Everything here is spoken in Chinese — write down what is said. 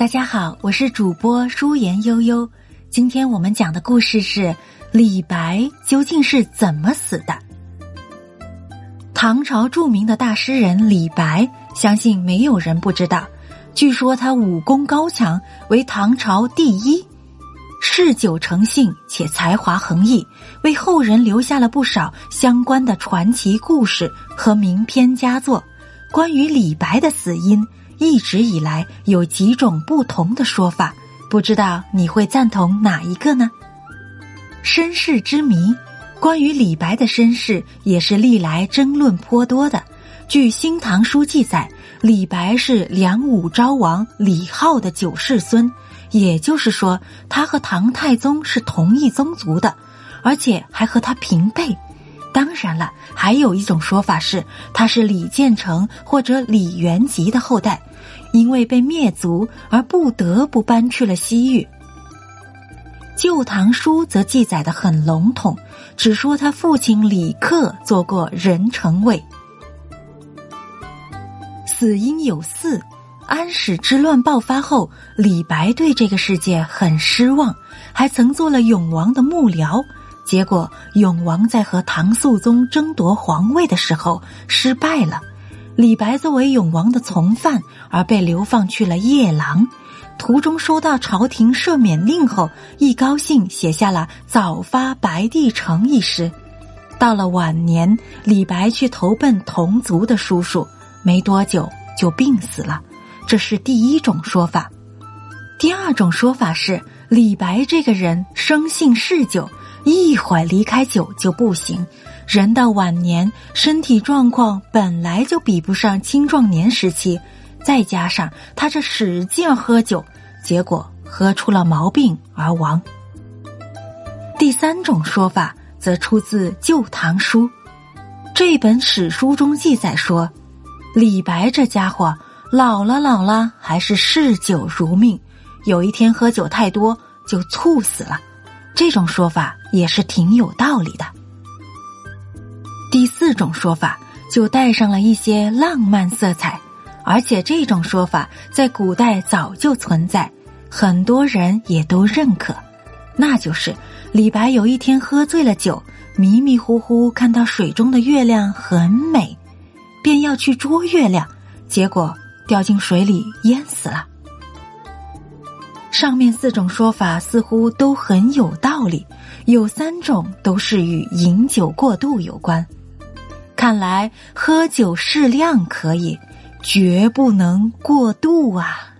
大家好，我是主播舒言悠悠。今天我们讲的故事是李白究竟是怎么死的？唐朝著名的大诗人李白，相信没有人不知道。据说他武功高强，为唐朝第一，嗜酒成性且才华横溢，为后人留下了不少相关的传奇故事和名篇佳作。关于李白的死因。一直以来有几种不同的说法，不知道你会赞同哪一个呢？身世之谜，关于李白的身世也是历来争论颇多的。据《新唐书》记载，李白是梁武昭王李浩的九世孙，也就是说，他和唐太宗是同一宗族的，而且还和他平辈。当然了，还有一种说法是他是李建成或者李元吉的后代。因为被灭族而不得不搬去了西域，《旧唐书》则记载的很笼统，只说他父亲李克做过人臣位。死因有四：安史之乱爆发后，李白对这个世界很失望，还曾做了永王的幕僚，结果永王在和唐肃宗争夺皇位的时候失败了。李白作为永王的从犯而被流放去了夜郎，途中收到朝廷赦免令后，一高兴写下了《早发白帝城》一诗。到了晚年，李白去投奔同族的叔叔，没多久就病死了。这是第一种说法。第二种说法是，李白这个人生性嗜酒，一会儿离开酒就不行。人到晚年，身体状况本来就比不上青壮年时期，再加上他这使劲喝酒，结果喝出了毛病而亡。第三种说法则出自《旧唐书》，这本史书中记载说，李白这家伙老了老了还是嗜酒如命，有一天喝酒太多就猝死了。这种说法也是挺有道理的。第四种说法就带上了一些浪漫色彩，而且这种说法在古代早就存在，很多人也都认可。那就是李白有一天喝醉了酒，迷迷糊糊看到水中的月亮很美，便要去捉月亮，结果掉进水里淹死了。上面四种说法似乎都很有道理，有三种都是与饮酒过度有关。看来喝酒适量可以，绝不能过度啊。